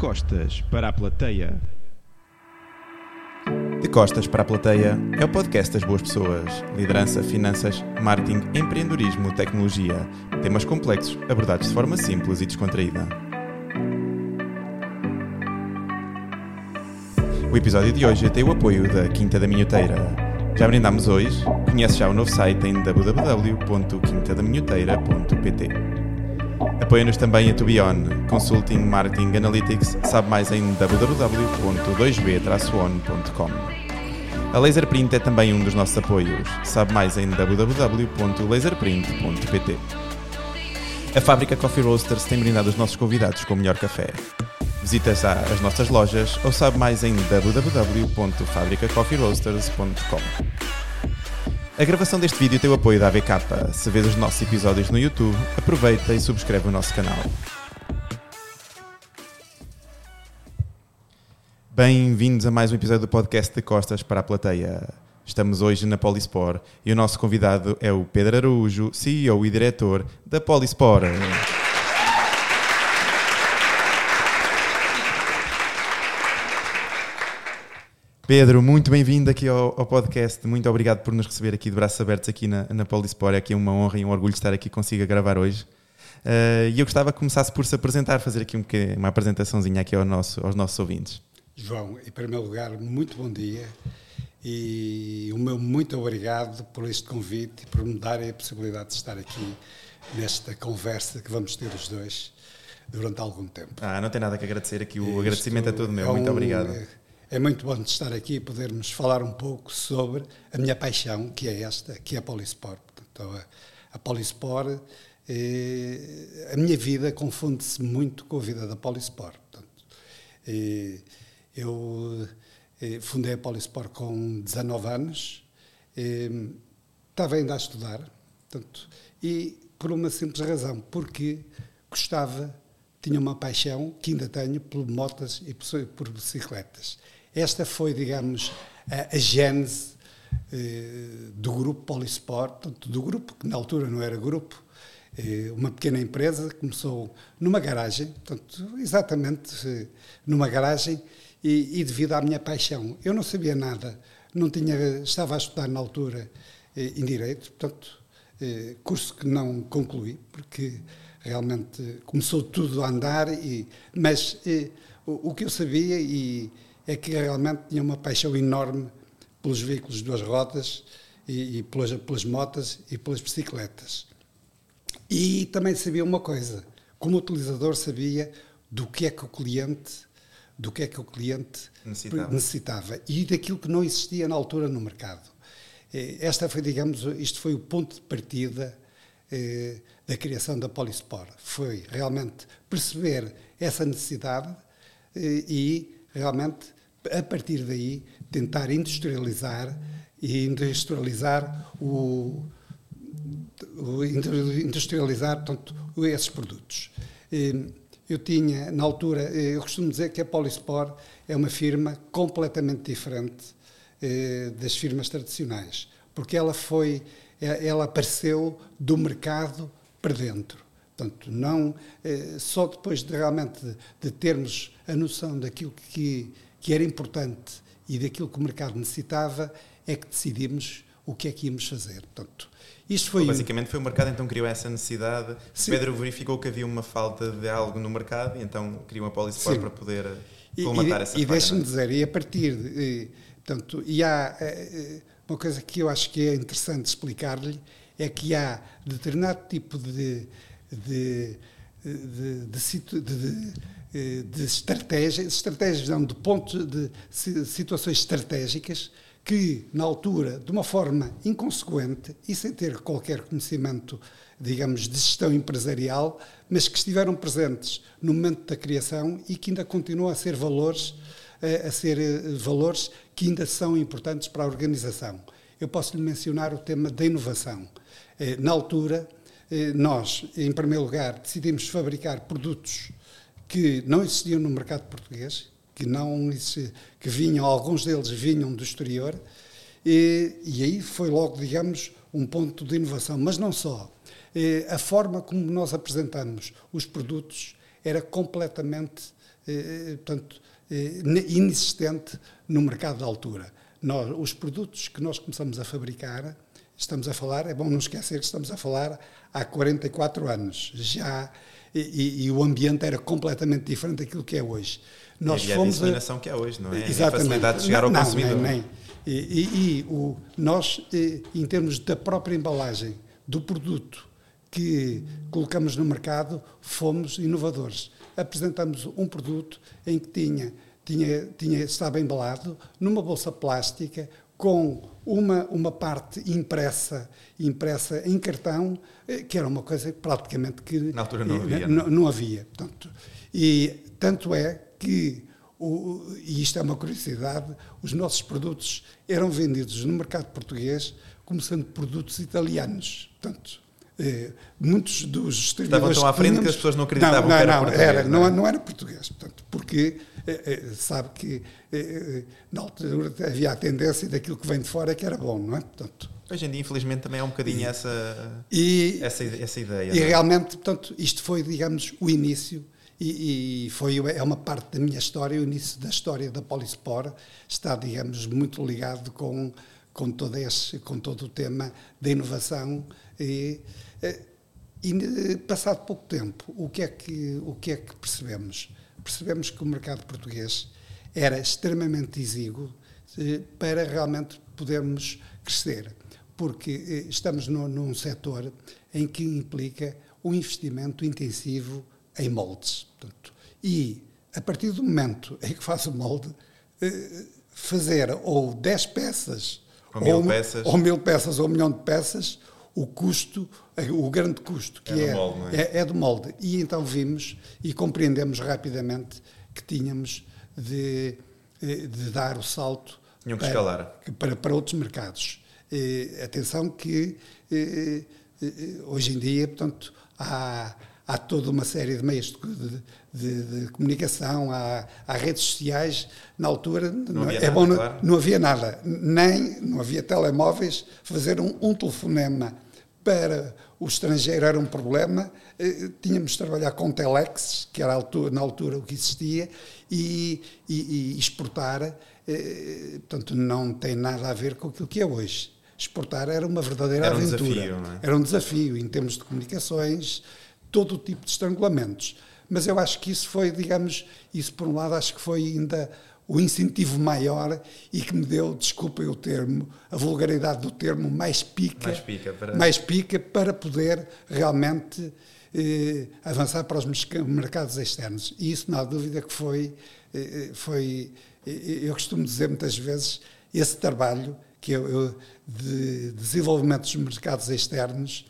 Costas para a plateia. De Costas para a Plateia é o podcast das boas pessoas. Liderança, finanças, marketing, empreendedorismo, tecnologia. Temas complexos abordados de forma simples e descontraída. O episódio de hoje tem o apoio da Quinta da Minhoteira. Já brindámos hoje? Conhece já o novo site em www.quintadaminhoteira.pt Apoia-nos também a Tubion, Consulting, Marketing, Analytics, sabe mais em www.2b-on.com. A Laserprint é também um dos nossos apoios, sabe mais em www.laserprint.pt. A fábrica Coffee Roasters tem brindado os nossos convidados com o melhor café. Visita já as nossas lojas ou sabe mais em www.fabricacoffeeroasters.com. A gravação deste vídeo tem o apoio da AVK. Se vês os nossos episódios no YouTube, aproveita e subscreve o nosso canal. Bem-vindos a mais um episódio do podcast de Costas para a Plateia. Estamos hoje na Polispor e o nosso convidado é o Pedro Araújo, CEO e diretor da Polispor. Pedro, muito bem-vindo aqui ao, ao, podcast. Muito obrigado por nos receber aqui de braços abertos aqui na, na Polispor. É aqui uma honra e um orgulho estar aqui consigo a gravar hoje. Uh, e eu gostava que começasse por se apresentar, fazer aqui um uma apresentaçãozinha aqui ao nosso, aos nossos ouvintes. João, em primeiro lugar, muito bom dia e o meu muito obrigado por este convite e por me darem a possibilidade de estar aqui nesta conversa que vamos ter os dois durante algum tempo. Ah, não tem nada que agradecer aqui, o Isto agradecimento é todo meu. É um, muito obrigado. É, é muito bom estar aqui e podermos falar um pouco sobre a minha paixão, que é esta, que é a Polisport. Portanto, a, a Polisport, eh, a minha vida confunde-se muito com a vida da Polisport. Portanto, eh, eu eh, fundei a Polisport com 19 anos, eh, estava ainda a estudar, portanto, e por uma simples razão, porque gostava, tinha uma paixão, que ainda tenho, por motas e por bicicletas. Esta foi, digamos, a, a gênese eh, do grupo Polisport, do grupo que na altura não era grupo, eh, uma pequena empresa começou numa garagem, portanto, exatamente eh, numa garagem, e, e, devido à minha paixão. Eu não sabia nada, não tinha, estava a estudar na altura eh, em Direito, portanto, eh, curso que não concluí, porque realmente começou tudo a andar, e, mas eh, o, o, que eu sabia e é que realmente tinha uma paixão enorme pelos veículos de duas rodas e, e pelas, pelas motas e pelas bicicletas. E também sabia uma coisa, como utilizador sabia do que é que o cliente do que é que o cliente necessitava. necessitava e daquilo que não existia na altura no mercado. Eh, esta foi, digamos, isto foi o ponto de partida eh, da criação da Polispor. Foi realmente perceber essa necessidade eh, e realmente a partir daí, tentar industrializar e industrializar o, o industrializar portanto, esses produtos. Eu tinha, na altura, eu costumo dizer que a Polispor é uma firma completamente diferente eh, das firmas tradicionais, porque ela foi, ela apareceu do mercado para dentro. Portanto, não eh, só depois de realmente de termos a noção daquilo que que era importante e daquilo que o mercado necessitava, é que decidimos o que é que íamos fazer. Portanto, isto foi Basicamente foi o mercado então criou essa necessidade. Sim. Pedro verificou que havia uma falta de algo no mercado e então criou uma Polisport para poder colmatar e, essa E, e deixe-me dizer, e a partir de, portanto, e há eh, eh, uma coisa que eu acho que é interessante explicar-lhe, é que há determinado tipo de, de, de, de, de eh, de estratégias, estratégias não, de pontos de situações estratégicas que, na altura, de uma forma inconsequente e sem ter qualquer conhecimento, digamos, de gestão empresarial, mas que estiveram presentes no momento da criação e que ainda continuam a ser valores, eh, a ser eh, valores que ainda são importantes para a organização. Eu posso lhe mencionar o tema da inovação. Na altura, nós, em primeiro lugar, decidimos fabricar produtos que não existiam no mercado português, que não que vinham, alguns deles vinham do exterior, e, e aí foi logo, digamos, um ponto de inovação. Mas não só. A forma como nós apresentamos os produtos era completamente eh, portanto, eh, inexistente no mercado da altura. Nós, os produtos que nós começamos a fabricar, estamos a falar, é bom não esquecer que estamos a falar há 44 anos, já, e, e o ambiente era completamente diferente daquilo que é hoje. Nós e fomos a disseminação que é hoje, não é? Exatamente. A facilidade de chegar não, ao consumidor. Nem, nem. E, e, e o, nós, em termos da própria embalagem do produto que colocamos no mercado, fomos inovadores. Apresentamos um produto em que tinha, tinha, tinha, estava embalado numa bolsa plástica com uma, uma parte impressa, impressa em cartão, eh, que era uma coisa praticamente que na altura não havia. Não, não havia. Portanto, e tanto é que o, e isto é uma curiosidade, os nossos produtos eram vendidos no mercado português como sendo produtos italianos. Portanto, eh, muitos dos distribuidores... Estavam tão à frente tínhamos, que as pessoas não acreditavam não, não, que era não, português. Era, não, é? não era português, portanto, porque eh, eh, sabe que eh, na altura havia a tendência daquilo que vem de fora que era bom, não é? Portanto, Hoje em dia, infelizmente, também é um bocadinho e, essa, e, essa, essa ideia. E é? realmente, portanto, isto foi, digamos, o início e, e, foi é uma parte da minha história, o início da história da Polispor está, digamos, muito ligado com com todo esse, com todo o tema da inovação e, e passado pouco tempo, o que é que o que é que percebemos? Percebemos que o mercado português era extremamente exíguo eh, para realmente podermos crescer, porque eh, estamos no, num setor em que implica um investimento intensivo em moldes. Portanto, e a partir do momento em que faz o molde, eh, fazer ou 10 peças, ou mil, ou, peças. ou mil peças, ou um milhão de peças, o custo, o grande custo que é, é, do molde, é? É, é do molde. E então vimos e compreendemos rapidamente que tínhamos de, eh, de dar o salto para, para, para, outros mercados. atenção que hoje em dia, portanto, há há toda uma série de meios de, de, de comunicação, há, há, redes sociais. Na altura não havia, é nada, bom, claro. não, havia nada, nem não havia telemóveis. Fazer um, um telefonema para o estrangeiro era um problema. Eh, tínhamos de trabalhar com telex, que era altura, na altura o que existia, e, e, e exportar. Eh, portanto, não tem nada a ver com aquilo que é hoje exportar era uma verdadeira era um aventura. Desafio, é? Era um desafio em termos de comunicações, todo o tipo de estrangulamentos. Mas eu acho que isso foi, digamos, isso por um lado acho que foi ainda o incentivo maior e que me deu, desculpem o termo, a vulgaridade do termo, mais pica, mais pica para, mais pica para poder realmente eh, avançar para os mercados externos. E isso, não há dúvida que foi, eh, foi eh, eu costumo dizer muitas vezes, esse trabalho que eu, eu de desenvolvimento dos mercados externos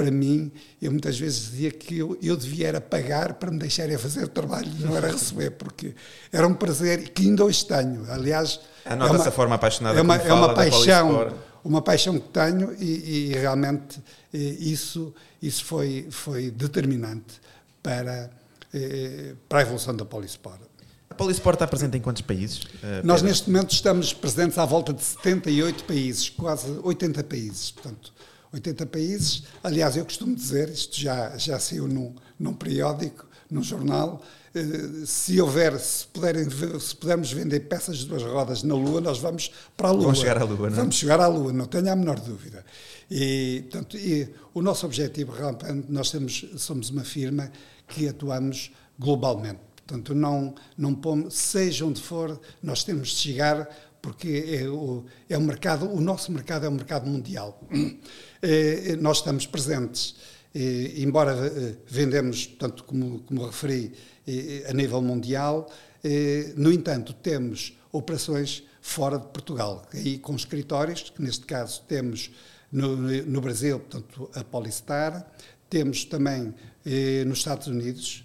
para mim, eu muitas vezes dizia que eu, eu devia era pagar para me deixarem fazer o trabalho, não era receber, porque era um prazer que ainda hoje tenho. Aliás, é essa forma apaixonada é uma, é uma paixão, uma paixão que tenho e, e realmente isso isso foi foi determinante para eh, para a evolução da Polisport. A Polisport está presente em quantos países? Uh, Nós neste momento estamos presentes à volta de 78 países, quase 80 países, portanto 80 países. Aliás, eu costumo dizer, isto já, já saiu num, num periódico, num jornal, eh, se houver, se, puderem, se pudermos vender peças de duas rodas na Lua, nós vamos para a Lua. Vamos chegar à Lua, não é? Vamos chegar à Lua, não tenho a menor dúvida. E, portanto, e o nosso objetivo, realmente, nós temos, somos uma firma que atuamos globalmente. Portanto, não, não pomos, seja onde for, nós temos de chegar porque é o, é o mercado, o nosso mercado é um mercado mundial. Eh, nós estamos presentes, eh, embora eh, vendemos, tanto como, como referi, a nível mundial, no entanto, temos operações fora de Portugal, aí com escritórios, que neste caso temos no, no Brasil, portanto, a Polistar, temos também nos Estados Unidos,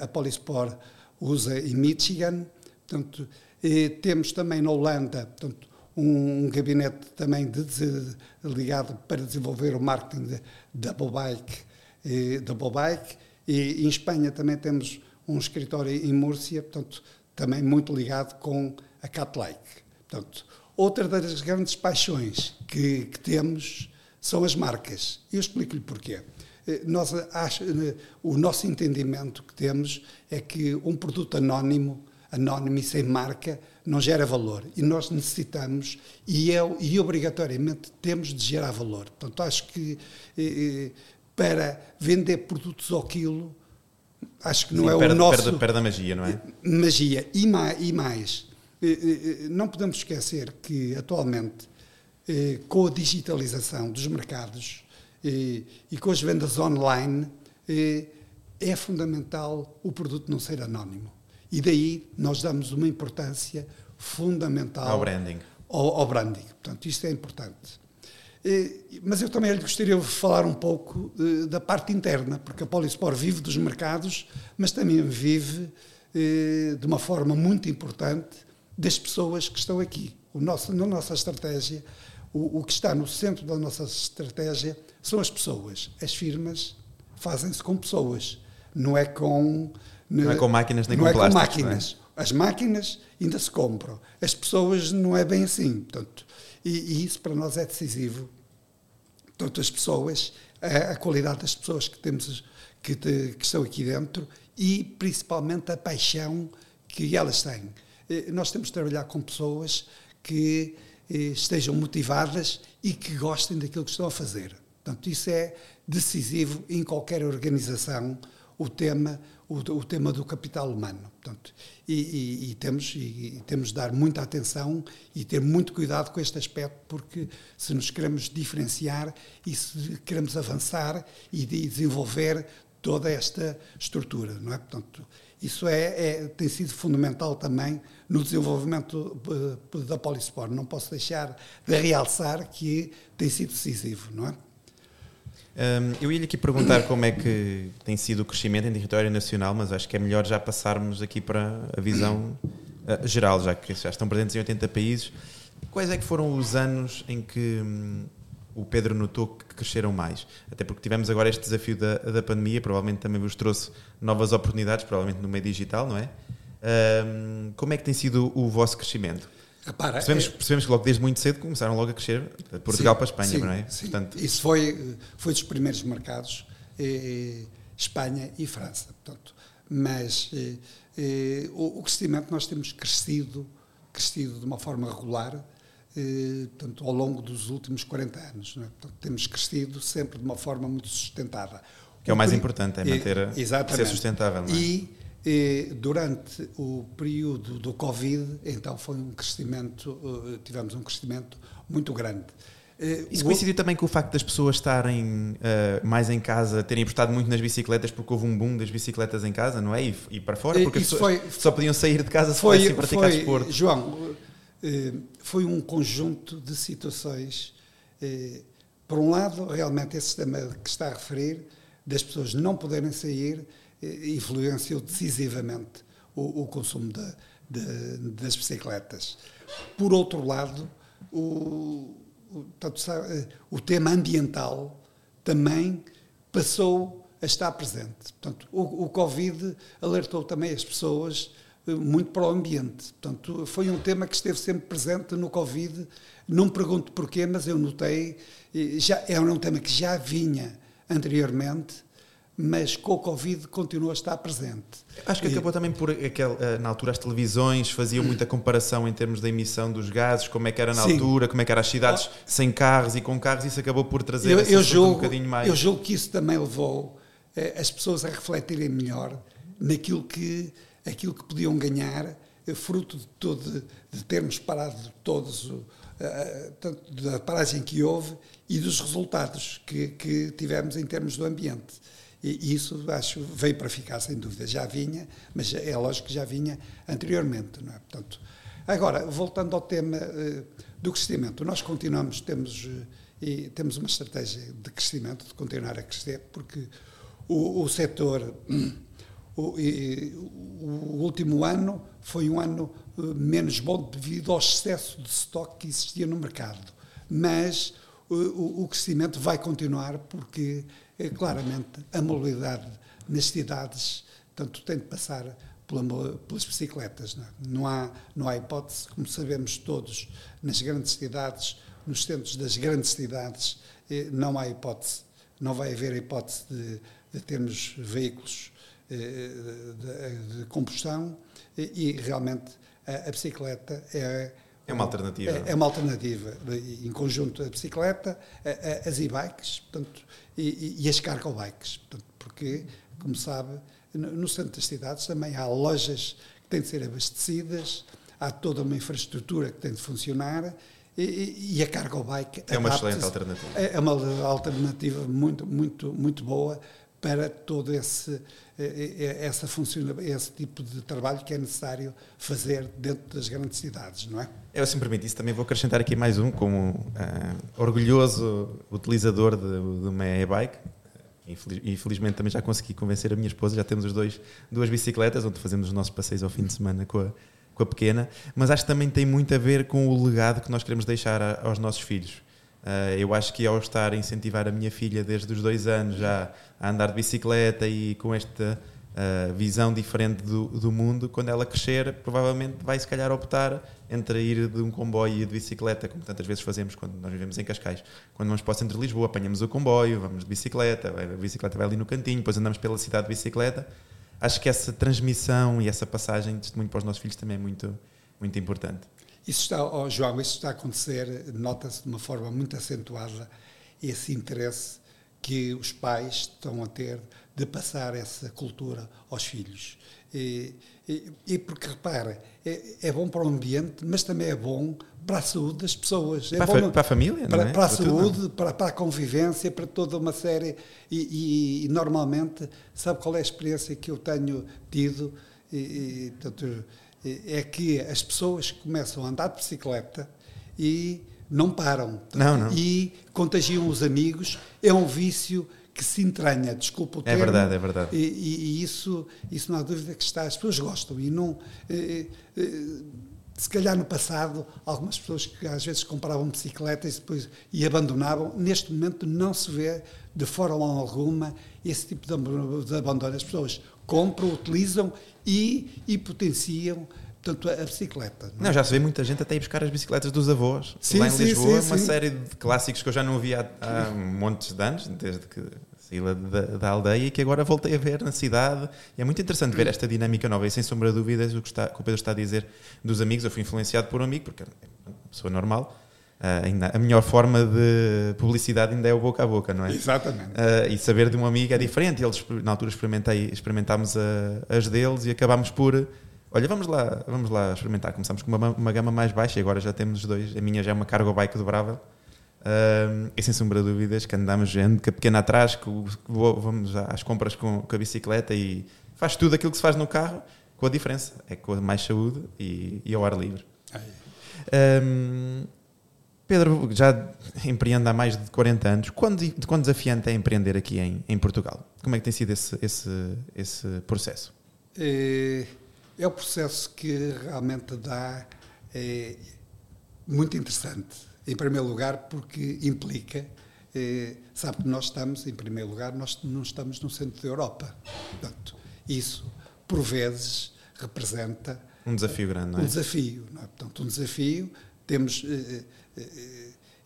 a Polispor usa em Michigan, portanto, e temos também na Holanda portanto, um, um gabinete também de, de, ligado para desenvolver o marketing da Double Bike, eh, Double Bike e em Espanha também temos um escritório em Múrcia, portanto, também muito ligado com a Catlike. Portanto, outra das grandes paixões que, que temos são as marcas. E eu explico-lhe porquê. nós acho, o nosso entendimento que temos é que um produto anónimo, anónimo e sem marca, não gera valor. E nós necessitamos, e, eu, e obrigatoriamente temos de gerar valor. Portanto, acho que para vender produtos ao quilo, acho que não Sim, é perde, o nosso... Perde, perde a magia, não é? Magia. E mais, e mais, não podemos esquecer que atualmente, com a digitalização dos mercados e com as vendas online, é fundamental o produto não ser anónimo. E daí nós damos uma importância fundamental ao branding. Ao, ao branding. Portanto, isto é importante. Mas eu também gostaria de falar um pouco da parte interna, porque a Polisport vive dos mercados, mas também vive de uma forma muito importante das pessoas que estão aqui. O nosso, na nossa estratégia, o, o que está no centro da nossa estratégia são as pessoas. As firmas fazem-se com pessoas, não é com não é com máquinas nem com é plásticos. Com máquinas. É? As máquinas ainda se compram. As pessoas não é bem assim. Portanto, e, e isso para nós é decisivo. Portanto, as pessoas, a, a qualidade das pessoas que temos, que, te, que estão aqui dentro e principalmente a paixão que elas têm. Eh, nós temos de trabalhar com pessoas que eh, estejam motivadas e que gostem daquilo que estão a fazer. Portanto, isso é decisivo em qualquer organização, o tema, o, o tema do capital humano. Portanto, e, e, e temos, e, temos de dar muita atenção e ter muito cuidado com este aspecto, porque se nos queremos diferenciar e se queremos avançar e de desenvolver toda esta estrutura, não é? Portanto, isso é, é, tem sido fundamental também no desenvolvimento eh, da Polisport. Não posso deixar de realçar que tem sido decisivo, não é? Um, eu ia aqui perguntar como é que tem sido o crescimento em território nacional, mas acho que é melhor já passarmos aqui para a visão uh, geral, já que já estão presentes em 80 países. Quais é que foram os anos em que um, o Pedro notou que cresceram mais? Até porque tivemos agora este desafio da, da pandemia, provavelmente também vos trouxe novas oportunidades, provavelmente no meio digital, não é? Um, como é que tem sido o vosso crescimento? Repara, percebemos, é... percebemos que logo desde muito cedo começaram logo a crescer de Portugal sim, para a Espanha, sim, não é? Sim. Portanto... Isso foi, foi dos primeiros mercados, eh, Espanha e França. Portanto, mas eh, eh, o, o, crescimento nós temos crescido, crescido de uma forma regular eh, portanto, ao longo dos últimos 40 anos. É? Portanto, temos crescido sempre de uma forma muito sustentada. Que é o mais importante, é manter, eh, ser sustentável. Não é? E e, durante o período do Covid, então foi um crescimento, eh, tivemos um crescimento muito grande. Eh, Isso coincidiu também com o facto das pessoas estarem uh, mais em casa, terem apostado muito nas bicicletas porque houve um boom das bicicletas em casa, não é? E, e para fora, porque Isso as pessoas foi, só podiam sair de casa se foi, fossem praticar foi, desporto. João, foi um conjunto de situações. Por um lado, realmente esse sistema que está a referir, das pessoas não poderem sair, influenciou decisivamente o, o consumo de, de, das bicicletas. Por outro lado, o, o, o tema ambiental também passou a estar presente. Portanto, o, o Covid alertou também as pessoas eh, muito para o ambiente. Portanto, foi um tema que esteve sempre presente no Covid. Não me pergunto porquê, mas eu notei, já, era um tema que já vinha anteriormente mas com o Covid continua a estar presente. Acho que acabou também por aquele, eh, na altura as televisões faziam muita comparação em termos da emissão dos gases, como é que era na Sim. altura, como é que eram as cidades sem carros e com carros, isso acabou por trazer eu, eu julgo, um bocadinho mais. Eu julgo que isso também levou eh, as pessoas a refletirem melhor naquilo que, aquilo que podiam ganhar, eh, fruto de, todo, de termos parado todos, uh, tanto da paragem que houve e dos resultados que, que tivemos em termos do ambiente. E isso, acho, veio para ficar, sem dúvida. Já vinha, mas é lógico que já vinha anteriormente, não é? Portanto, agora, voltando ao tema uh, do crescimento, nós continuamos, temos, uh, e temos uma estratégia de crescimento, de continuar a crescer, porque o, o setor, o, e, o, último ano foi um ano uh, menos bom devido ao excesso de estoque que existia no mercado. Mas o, o crescimento vai continuar porque claramente a mobilidade nas cidades, tanto tem de passar pela, pelas bicicletas. Não, é? não, há, não há hipótese, como sabemos todos, nas grandes cidades, nos centros das grandes cidades, eh, não há hipótese não vai haver hipótese de, de termos veículos eh, de, de, combustão e, e realmente a, a, bicicleta é é uma alternativa. É, é uma alternativa. Em conjunto a bicicleta, a, a, as e-bikes portanto, e, e, as cargo bikes. Portanto, porque, como sabe, no centro das cidades também há lojas que têm de ser abastecidas, há toda uma infraestrutura que tem de funcionar e, e a cargo bike é uma excelente alternativa. É uma alternativa muito, muito, muito boa para todo esse essa funciona esse tipo de trabalho que é necessário fazer dentro das grandes cidades, não é? Eu, se me também vou acrescentar aqui mais um, como uh, orgulhoso utilizador de, de uma e-bike. Infelizmente também já consegui convencer a minha esposa, já temos os dois duas bicicletas, onde fazemos os nossos passeios ao fim de semana com a, com a pequena, mas acho que também tem muito a ver com o legado que nós queremos deixar a, aos nossos filhos. Uh, eu acho que ao estar a incentivar a minha filha desde os dois anos já a andar de bicicleta e com esta uh, visão diferente do, do, mundo, quando ela crescer, provavelmente vai se calhar optar entre ir de um comboio e de bicicleta, como tantas vezes fazemos quando nós vivemos em Cascais. Quando vamos para o centro de Lisboa, apanhamos o comboio, vamos de bicicleta, a bicicleta vai ali no cantinho, depois andamos pela cidade de bicicleta acho que essa transmissão e essa passagem de testemunho para os nossos filhos também é muito, muito importante. Isso está, oh, João, isso está a acontecer, nota-se de uma forma muito acentuada esse interesse que os pais estão a ter de passar essa cultura aos filhos. E, e, e porque, repara, é, é, bom para o ambiente, mas também é bom para a saúde das pessoas. É para, bom, a, para a família, para, é? para a para saúde, para, para, a convivência, para toda uma série. E, e, normalmente, sabe qual é a experiência que eu tenho tido? E, portanto, é que as pessoas começam a andar de bicicleta e não param. Não, não. E contagiam os amigos. É um vício que se entranha, desculpa o é termo. É verdade, é verdade. E, e, e, isso, isso não há dúvida que está. As pessoas gostam e não. Eh, eh, se calhar no passado, algumas pessoas que às vezes compravam bicicletas e depois e abandonavam, neste momento não se vê de forma alguma esse tipo de abandono. As pessoas compram, utilizam e, e potenciam portanto, a bicicleta. Não, é? não, já se vê muita gente até ir buscar as bicicletas dos avós sim, lá em sim, Lisboa, sim, uma série de clássicos que eu já não via há, há montes de anos, desde que saí da, da, aldeia e que agora voltei a ver na cidade. E é muito interessante ver esta dinâmica nova e sem sombra de dúvidas o que, está, que o Pedro está a dizer dos amigos. Eu fui influenciado por um amigo, porque é uma pessoa normal. Uh, ainda, a melhor forma de publicidade ainda é o boca a boca, não é? Exatamente. Uh, e saber de um amigo é diferente. Eles, na altura, experimentei, experimentámos a, as deles e acabámos por Olha, vamos lá, vamos lá experimentar. Começamos com uma, uma gama mais baixa e agora já temos dois. A minha já é uma cargo bike dobrável. Um, e sem sombra de dúvidas que andamos que a pequena atrás, que vamos às compras com, com, a bicicleta e faz tudo aquilo que se faz no carro, com a diferença, é com mais saúde e, e ao ar livre. Um, Pedro já empreende há mais de 40 anos. Quando, de quão desafiante é empreender aqui em, em Portugal? Como é que tem sido esse, esse, esse processo? É é o processo que realmente dá é, muito interessante. Em primeiro lugar, porque implica, é, sabe que nós estamos, em primeiro lugar, nós não estamos no centro da Europa. Portanto, isso, por vezes, representa. Um desafio grande, não é? Um desafio, não é? Portanto, um desafio. Temos. Eh, eh,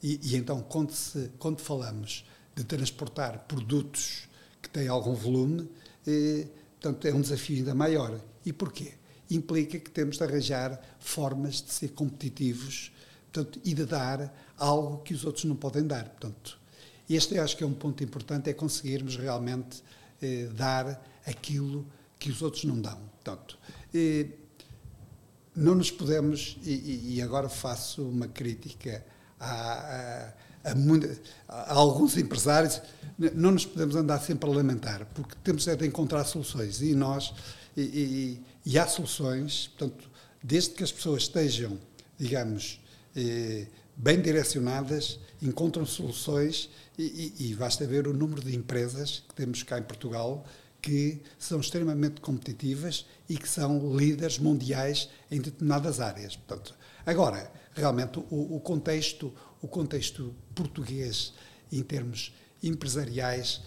e, e, então, quando, se, quando falamos de transportar produtos que têm algum volume, eh, portanto, é um desafio ainda maior. E porquê? Implica que temos de arranjar formas de ser competitivos portanto, e de dar algo que os outros não podem dar. Portanto, este acho que é um ponto importante, é conseguirmos realmente eh, dar aquilo que os outros não dão. Portanto, eh, não nos podemos, e, e, agora faço uma crítica a, a, a, a, alguns empresários, não nos podemos andar sempre a lamentar, porque temos é de encontrar soluções. E nós e, e, e, há soluções, portanto, desde que as pessoas estejam, digamos, eh, bem direcionadas, encontram soluções e, basta ver o número de empresas que temos cá em Portugal que são extremamente competitivas e que são líderes mundiais em determinadas áreas. Portanto, agora, realmente o, o contexto, o contexto português em termos empresariais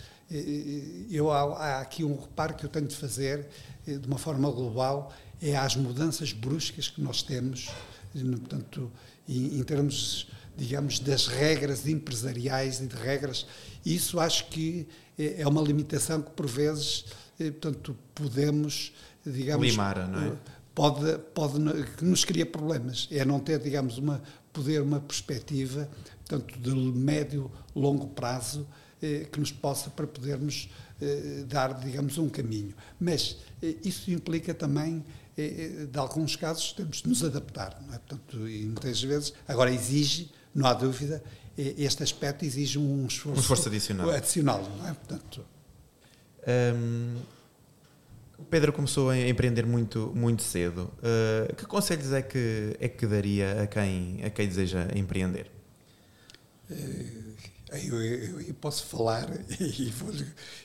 eu, há, aqui um reparo que eu tenho de fazer eh, de uma forma global, é às mudanças bruscas que nós temos portanto, em, em termos, digamos, das regras empresariais e de regras. Isso acho que é, é uma limitação que, por vezes, eh, portanto, podemos, digamos... Limar, não é? Pode, pode, que nos cria problemas. É não ter, digamos, uma, poder uma perspectiva, tanto de médio, longo prazo, eh, que nos possa para podermos eh, dar, digamos, um caminho. Mas eh, isso implica também, eh, de alguns casos, temos de nos adaptar, não é? Portanto, e muitas vezes, agora exige, não há dúvida, este aspecto exige um esforço, um esforço adicional. adicional não é? Portanto, um, o Pedro começou a empreender muito, muito cedo. Uh, que conselhos é que, é que daria a quem, a quem deseja empreender? Eu, eu, eu, posso falar e, vou,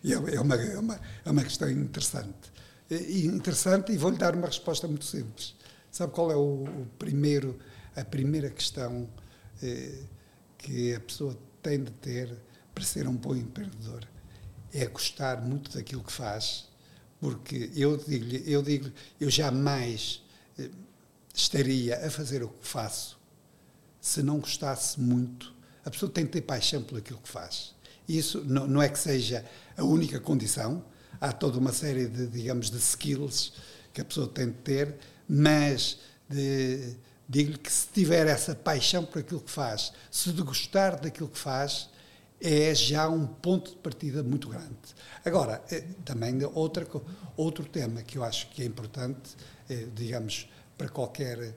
e é, uma, é, uma, é uma questão interessante. Interessante e vou-lhe dar uma resposta muito simples. Sabe qual é o, o primeiro, a primeira questão eh, que a pessoa tem de ter para ser um bom empreendedor? É gostar muito daquilo que faz, porque eu digo-lhe, eu digo, eu jamais eh, estaria a fazer o que faço se não gostasse muito a pessoa tem que ter paixão por aquilo que faz. Isso não, não é que seja a única condição, há toda uma série de, digamos, de skills que a pessoa tem de ter, mas digo-lhe que se tiver essa paixão por aquilo que faz, se de gostar daquilo que faz, é já um ponto de partida muito grande. Agora, eh, também outra, outro tema que eu acho que é importante, eh, digamos, para qualquer, eh,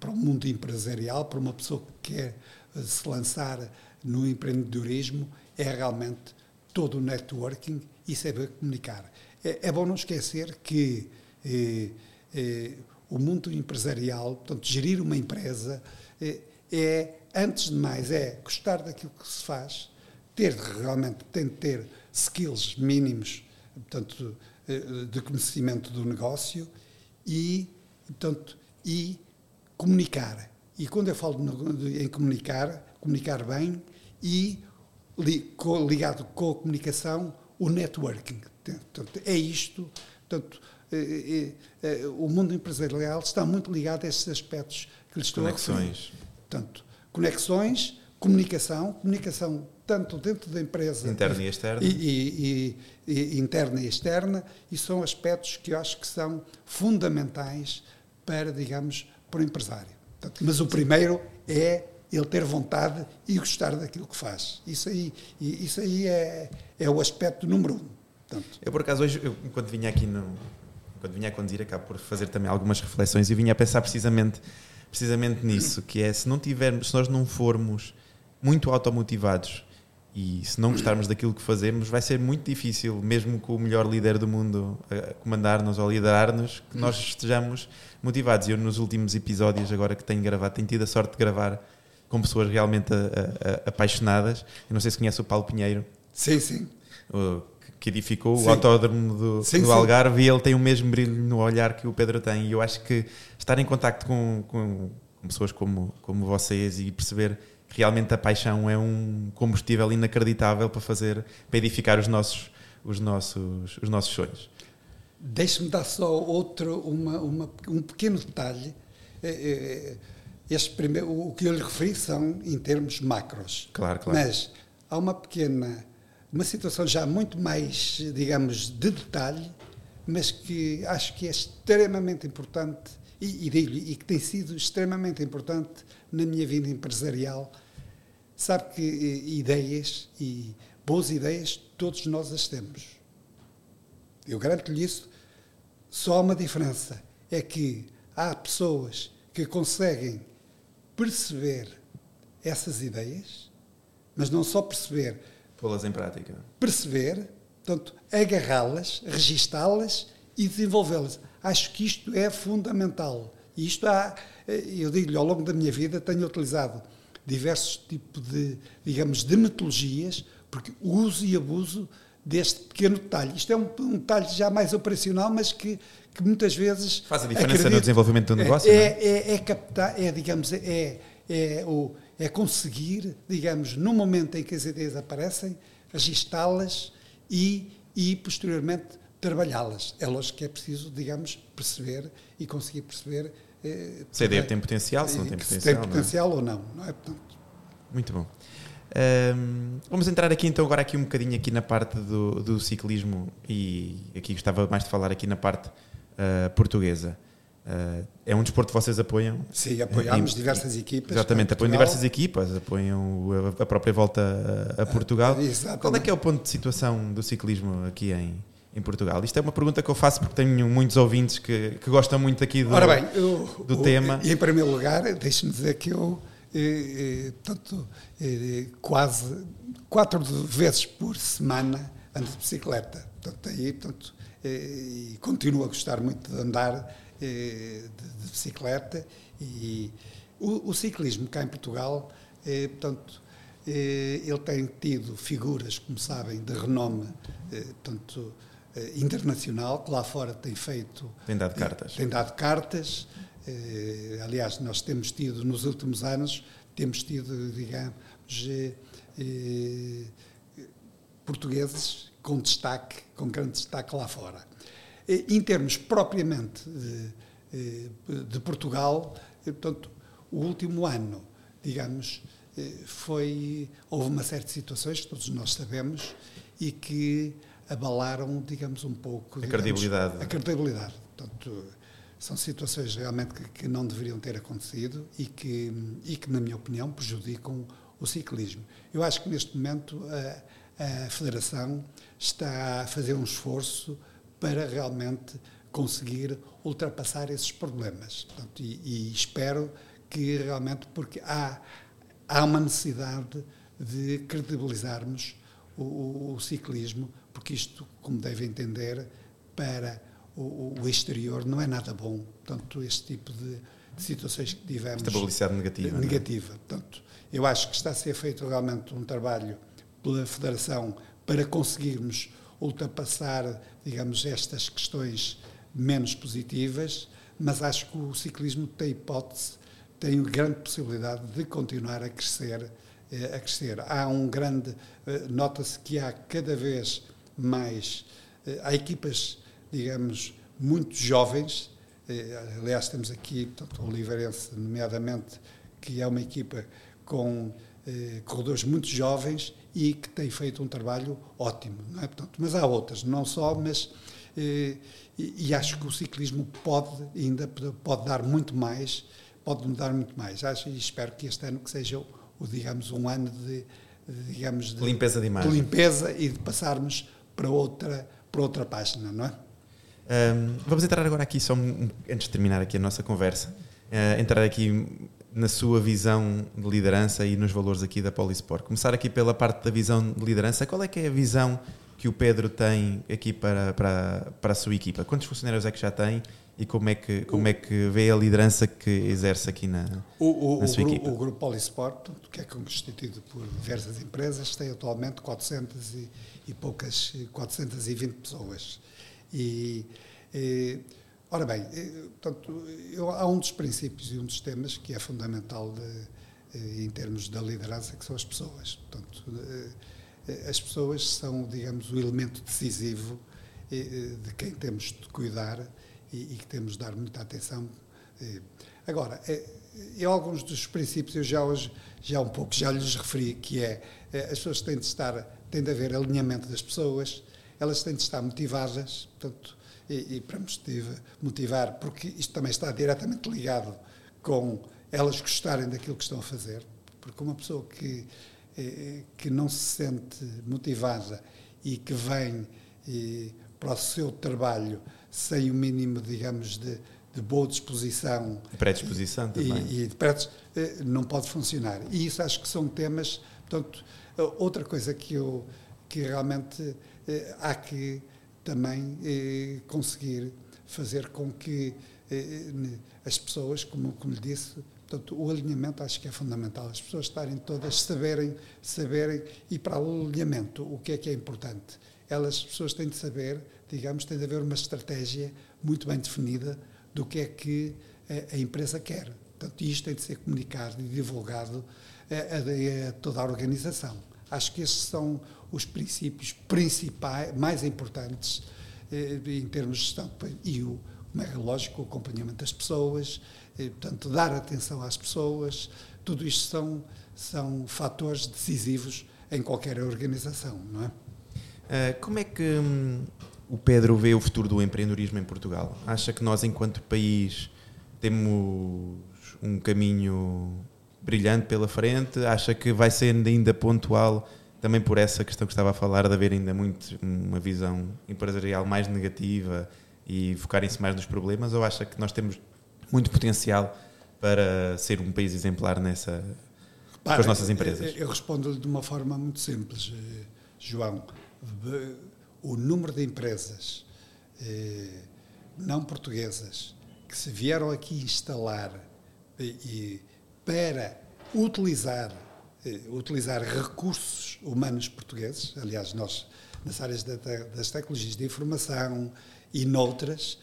para o mundo empresarial, para uma pessoa que quer se lançar no empreendedorismo é realmente todo o networking e saber comunicar. É, é bom não esquecer que eh, eh, o mundo empresarial, portanto, gerir uma empresa, eh, é, antes de mais, é gostar daquilo que se faz, ter realmente, tem de ter skills mínimos, portanto, eh, de conhecimento do negócio e, portanto, e comunicar e quando eu falo em comunicar, comunicar bem e ligado com a comunicação, o networking. Portanto, é isto. Portanto, é, é, o mundo empresarial está muito ligado a esses aspectos que lhe estou conexões. a referir. Portanto, conexões, comunicação, comunicação tanto dentro da empresa interna e externa e, e, e, interna e externa e são aspectos que eu acho que são fundamentais para digamos para o empresário mas o primeiro é ele ter vontade e gostar daquilo que faz. Isso aí, isso aí é, é o aspecto número um. Portanto, eu, por acaso, hoje, eu, enquanto vinha aqui, no, quando vinha a conduzir, acabo por fazer também algumas reflexões e vinha a pensar precisamente, precisamente nisso, que é, se não tivermos, se nós não formos muito automotivados e se não gostarmos daquilo que fazemos, vai ser muito difícil, mesmo com o melhor líder do mundo a comandar-nos ou liderar-nos, que nós estejamos motivados. Eu, nos últimos episódios, agora que tenho gravado, tenho tido a sorte de gravar com pessoas realmente a, a, a, apaixonadas. Eu não sei se conhece o Paulo Pinheiro. Sim, sim. O, que edificou sim. o autódromo do, sim, do Algarve sim. e ele tem o mesmo brilho no olhar que o Pedro tem. E eu acho que estar em contacto com, com, com pessoas como, como vocês e perceber realmente a paixão é um combustível inacreditável para fazer, para edificar os nossos, os nossos, os nossos sonhos. Deixe-me dar só outro, uma, uma, um pequeno detalhe. É, é, este primeiro, o que eu lhe referi são em termos macros. Claro, claro. Mas há uma pequena, uma situação já muito mais, digamos, de detalhe, mas que acho que é extremamente importante e, e e que tem sido extremamente importante na minha vida empresarial. Sabe que eh, ideias e boas ideias todos nós as temos. Eu garanto-lhe isso só há uma diferença: é que há pessoas que conseguem perceber essas ideias, mas não só perceber. Pô-las em prática. Perceber, portanto, agarrá-las, registá-las e desenvolvê-las. Acho que isto é fundamental. E isto há, eu digo-lhe, ao longo da minha vida tenho utilizado diversos tipos de, digamos, de metodologias, porque uso e abuso deste pequeno detalhe. Isto é um, um detalhe já mais operacional, mas que, que muitas vezes. Faz a diferença acredito, no desenvolvimento do negócio? É, é? é, é, captar, é, digamos, é, é, o, é conseguir, digamos, no momento em que as ideias aparecem, registá-las e, e, posteriormente, trabalhá-las. É lógico que é preciso, digamos, perceber e conseguir perceber. Eh, se a ideia tem potencial, se não tem potencial. Se tem potencial não é? ou não. não é? Portanto, Muito bom. Um, vamos entrar aqui então agora aqui um bocadinho aqui na parte do, do ciclismo e aqui gostava mais de falar aqui na parte uh, portuguesa. Uh, é um desporto que vocês apoiam? Sim, apoiamos é, diversas equipas. Exatamente, apoiam diversas equipas, apoiam a, a própria volta a, a Portugal. Uh, Qual é que é o ponto de situação do ciclismo aqui em, em Portugal? Isto é uma pergunta que eu faço porque tenho muitos ouvintes que, que gostam muito aqui do, Ora bem, eu, do tema. E em primeiro lugar, deixe-me dizer que eu portanto, quase quatro vezes por semana ando de bicicleta. Portanto, aí, portanto, e continuo a gostar muito de andar de, de bicicleta e o, o, ciclismo cá em Portugal, portanto, ele tem tido figuras, como sabem, de renome, portanto, internacional, que lá fora tem feito... Tem dado cartas. Tem dado cartas, eh, aliás, nós temos tido, nos últimos anos, temos tido, digamos, eh, portugueses com destaque, com grande destaque lá fora. Em termos propriamente de, eh, de Portugal, portanto, o último ano, digamos, foi houve uma série de situações que todos nós sabemos e que abalaram, digamos, um pouco a digamos, credibilidade. A credibilidade. Portanto, são situações realmente que, que, não deveriam ter acontecido e que, e que, na minha opinião, prejudicam o ciclismo. Eu acho que neste momento a, a Federação está a fazer um esforço para realmente conseguir ultrapassar esses problemas. Portanto, e, e, espero que realmente, porque há, há uma necessidade de credibilizarmos o, o, o ciclismo, porque isto, como devem entender, para o, o, exterior não é nada bom. Portanto, este tipo de, de situações que tivemos. Esta publicidade negativa. Negativa. É? Portanto, eu acho que está a ser feito realmente um trabalho pela Federação para conseguirmos ultrapassar, digamos, estas questões menos positivas, mas acho que o ciclismo tem hipótese, tem grande possibilidade de continuar a crescer. Eh, a crescer. Há um grande. Eh, nota-se que há cada vez mais. Eh, há equipas digamos, muito jovens. Eh, aliás, temos aqui portanto, o Oliveirense, nomeadamente, que é uma equipa com eh, corredores muito jovens e que tem feito um trabalho ótimo. Não é? portanto, mas há outras, não só, mas. Eh, e, e, acho que o ciclismo pode ainda pode dar muito mais, pode mudar muito mais. Acho e espero que este ano que seja o, digamos um ano de, de digamos de limpeza de imagem, de limpeza e de passarmos para outra para outra página, não é? Um, vamos entrar agora aqui, só antes de terminar aqui a nossa conversa, uh, entrar aqui na sua visão de liderança e nos valores aqui da Polisport. Começar aqui pela parte da visão de liderança. Qual é que é a visão que o Pedro tem aqui para, para, para a sua equipa? Quantos funcionários é que já tem e como é que, como é que vê a liderança que exerce aqui na, o, o, na sua o equipa? O Grupo Polisport, que é constituído por diversas empresas, tem atualmente 400 e, e poucas, 420 pessoas. E, e ora bem, portanto, eu, há um dos princípios e um dos temas que é fundamental de, em termos da liderança, que são as pessoas. Portanto, as pessoas são, digamos, o elemento decisivo de quem temos de cuidar e, e que temos de dar muita atenção. Agora, e alguns dos princípios eu já hoje já um pouco já lhes referi, que é as pessoas têm de estar, tem de haver alinhamento das pessoas, elas têm de estar motivadas, portanto, e, e para motivar, porque isto também está diretamente ligado com elas gostarem daquilo que estão a fazer, porque uma pessoa que, eh, que não se sente motivada e que vem eh, para o seu trabalho sem o mínimo, digamos, de, de boa disposição. Predisposição também. E, e de eh, não pode funcionar. E isso acho que são temas. Portanto, outra coisa que eu que realmente eh, há que também eh, conseguir fazer com que eh, as pessoas, como, como lhe disse, portanto, o alinhamento acho que é fundamental. As pessoas estarem todas, saberem, saberem, e para o alinhamento, o que é que é importante? Elas, as pessoas têm de saber, digamos, tem de haver uma estratégia muito bem definida do que é que a, a empresa quer. Portanto, isto tem de ser comunicado e divulgado a, a, a toda a organização. Acho que esses são os princípios principais, mais importantes eh, em termos de gestão. E, o, como é lógico, o acompanhamento das pessoas, eh, portanto, dar atenção às pessoas, tudo isto são, são fatores decisivos em qualquer organização, não é? Uh, como é que hum, o Pedro vê o futuro do empreendedorismo em Portugal? Acha que nós, enquanto país, temos um caminho brilhante pela frente? Acha que vai ser ainda pontual, também por essa questão que estava a falar, de haver ainda muito uma visão empresarial mais negativa e focarem-se mais nos problemas? Ou acha que nós temos muito potencial para ser um país exemplar nessa Para, com as nossas empresas? Eu, eu respondo-lhe de uma forma muito simples, eh, João. O número de empresas eh, não portuguesas que se vieram aqui instalar e, e para utilizar eh, utilizar recursos humanos portugueses, aliás, nós nas áreas das tecnologias de informação e noutras,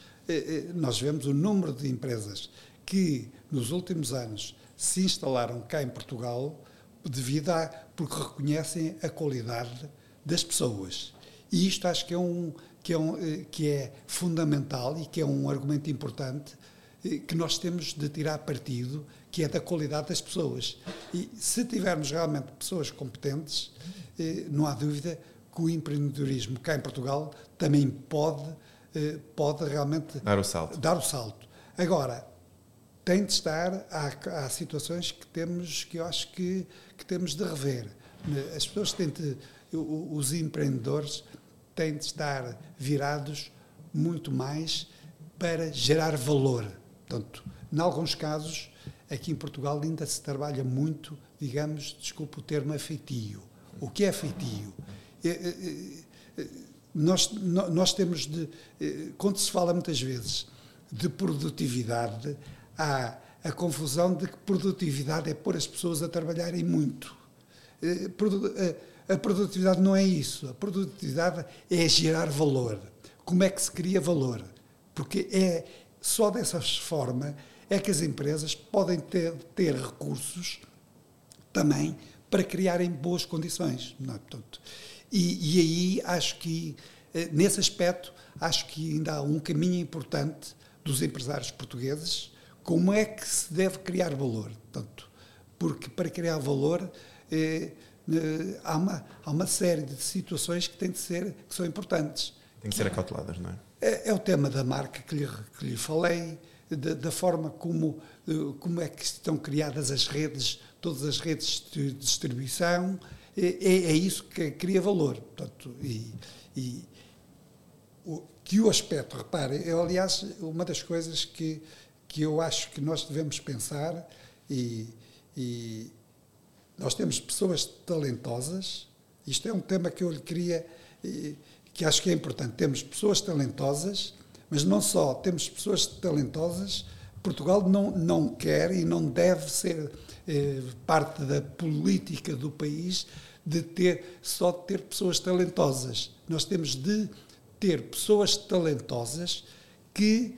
nós vemos o número de empresas que nos últimos anos se instalaram cá em Portugal devido a porque reconhecem a qualidade das pessoas. E isto acho que é um que é, um, eh, que é fundamental e que é um argumento importante eh, que nós temos de tirar partido, que é da qualidade das pessoas. E se tivermos realmente pessoas competentes, eh, não há dúvida que o empreendedorismo cá em Portugal também pode, pode realmente dar o salto. Dar o salto. Agora, tem de estar, há, há situações que temos, que eu acho que, que temos de rever. As pessoas têm de, os empreendedores têm de estar virados muito mais para gerar valor. Portanto, em alguns casos, aqui em Portugal ainda se trabalha muito, digamos, desculpe o termo, afetio. O que é feitio? É, é, é, nós, nós temos de, quando se fala muitas vezes de produtividade, há a confusão de que produtividade é pôr as pessoas a trabalharem muito. A produtividade não é isso. A produtividade é gerar valor. Como é que se cria valor? Porque é só dessa forma é que as empresas podem ter, ter recursos também para criarem boas condições. Não é? Portanto, e, e aí acho que, eh, nesse aspecto, acho que ainda há um caminho importante dos empresários portugueses como é que se deve criar valor? Portanto, porque para criar valor eh, há, uma, há uma série de situações que têm de ser que são importantes. Têm que ser acauteladas, não é? É, é o tema da marca que lhe, que lhe falei, da, da forma como, eh, como é que estão criadas as redes, todas as redes de distribuição. É, é, é isso que cria valor. Portanto, e, e o, que o aspecto, repare, é aliás uma das coisas que que eu acho que nós devemos pensar e, e nós temos pessoas talentosas. Isto é um tema que eu lhe queria, que acho que é importante. Temos pessoas talentosas, mas não só, temos pessoas talentosas. Portugal não, não quer e não deve ser eh, parte da política do país de ter só de ter pessoas talentosas. Nós temos de ter pessoas talentosas que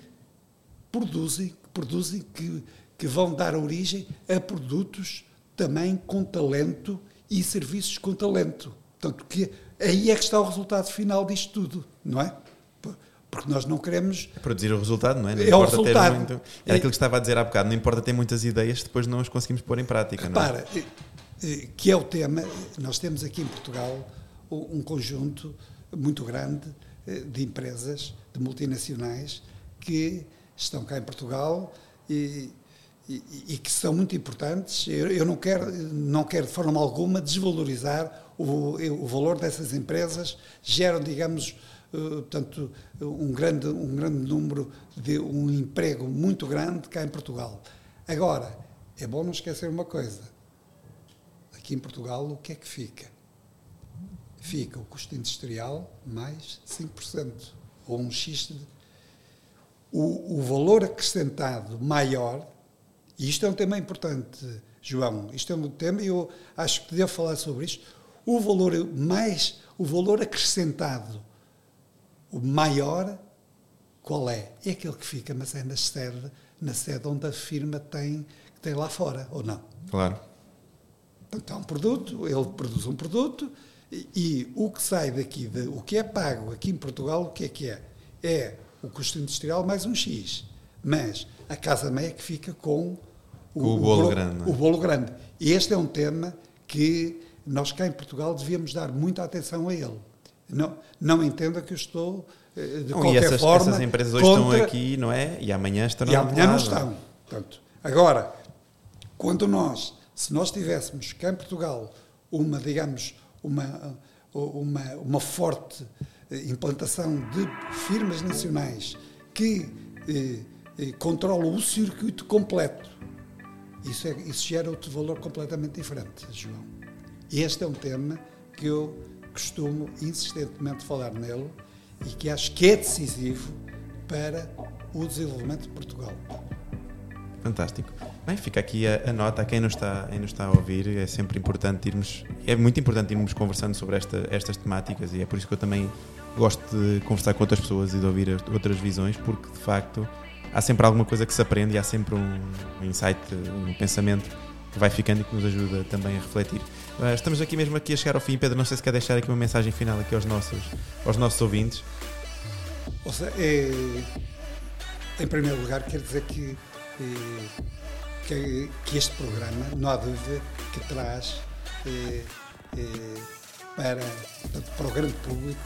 produzem produzem, que, que vão dar origem a produtos também com talento e serviços com talento. Portanto, que aí é que está o resultado final disto tudo, não é? Porque nós não queremos. Produzir o resultado, não é? Não é o resultado. Muito... Era aquilo que estava a dizer há bocado, não importa ter muitas ideias, depois não as conseguimos pôr em prática. Repara, não é? que é o tema. Nós temos aqui em Portugal um conjunto muito grande eh, de empresas, de multinacionais, que estão cá em Portugal e, e, e que são muito importantes. Eu, eu, não, quero, não quero de forma alguma desvalorizar o, o valor dessas empresas, geram, digamos, uh, portanto, um grande, um grande número de um emprego muito grande cá em Portugal. Agora, é bom não esquecer uma coisa. Aqui em Portugal, o que é que fica? Fica o custo industrial mais 5%, ou um X de o, o valor acrescentado maior, e isto é um tema importante, João, isto é um tema, eu acho que devo falar sobre isto, o valor mais, o valor acrescentado, o maior, qual é? É aquele que fica, mas é na sede, na sede onde a firma tem, tem lá fora, ou não? Claro. Então, um produto, ele produz um produto, e, e o que sai daqui, de, o que é pago aqui em Portugal, o que é que é? é o custo industrial mais um X. Mas a casa meia que fica com o, o bolo bolo, grande. é? O bolo grande. E este é um tema que nós cá em Portugal devíamos dar muita atenção a ele. Não, não entenda que eu estou, eh, de Não, qualquer e essas, forma, essas empresas hoje contra- estão aqui, não é? E amanhã estão e amanhã não lado. estão. Portanto, agora, quando nós, se nós tivéssemos cá em Portugal uma, digamos, uma, uma, uma forte eh, implantação de firmas nacionais que eh, eh, controlam o circuito completo, isso, é, isso gera outro valor completamente diferente, João. Este é um tema que eu costumo insistentemente falar nele e que acho que é decisivo para o desenvolvimento de Portugal. Fantástico. Bem, fica aqui a, a nota a quem nos, está, quem nos está a ouvir. É sempre importante irmos, é muito importante irmos conversando sobre esta, estas temáticas e é por isso que eu também gosto de conversar com outras pessoas e de ouvir as- outras visões, porque de facto há sempre alguma coisa que se aprende e há sempre um, um insight, um pensamento que vai ficando e que nos ajuda também a refletir. Ah, Estamos aqui mesmo aqui a chegar ao fim, Pedro. Não sei se quer deixar aqui uma mensagem final aqui aos nossos, aos nossos ouvintes. Ou seja, é, em primeiro lugar, quero dizer que, eh, que, que este programa, não há dúvida, que traz eh, para, para o grande público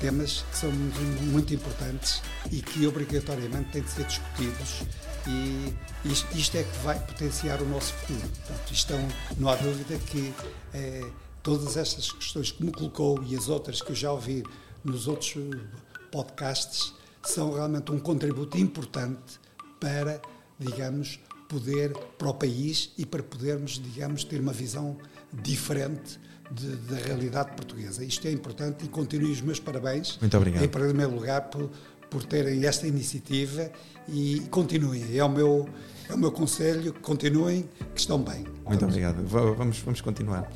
temas que são muito, importantes e que obrigatoriamente têm de ser discutidos e isto, isto é que vai potenciar o nosso futuro. Portanto, isto é não há dúvida que eh, todas estas questões que me colocou e as outras que eu já ouvi nos outros podcasts são realmente um contributo importante para, digamos, poder para o país e para podermos, digamos, ter uma visão diferente de- da realidade portuguesa. Isto é importante e continuo os meus parabéns. Muito obrigado. Em primeiro lugar, por, por terem esta iniciativa e continuem. É o meu, é o meu conselho, continuem, que estão bem. Muito obrigado. Va- Vamos, vamos continuar.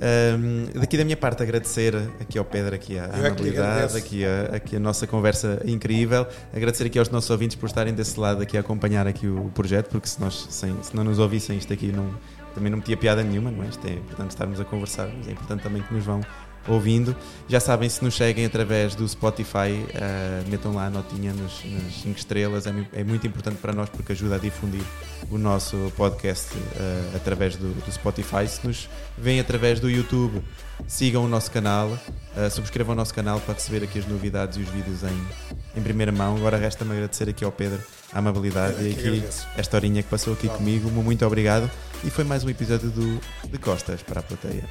Ahm, daqui da minha parte agradecer aqui ao Pedro aqui Eu é amabilidade, aqui a, aqui a nossa conversa incrível, agradecer aqui aos nossos ouvintes por estarem desse lado aqui a acompanhar aqui o projeto, porque se nós sem, se não nos ouvissem isto aqui não, também não metia piada nenhuma, não é? Isto é importante estarmos a conversar, mas é importante também que nos vão ouvindo. Já sabem, se nos seguem através do Spotify, ah, metam lá a notinha nos, nas 5 estrelas, é, é muito importante para nós porque ajuda a difundir o nosso podcast ah, através do, do Spotify. Se nos veem através do YouTube, sigam o nosso canal, ah, subscrevam o nosso canal para receber aqui as novidades e os vídeos em, em primeira mão. Agora resta-me agradecer aqui ao Pedro a amabilidade é e aqui esta horinha que passou aqui Claro. comigo. Muito obrigado. E foi mais um episódio do De Costas para a Plateia.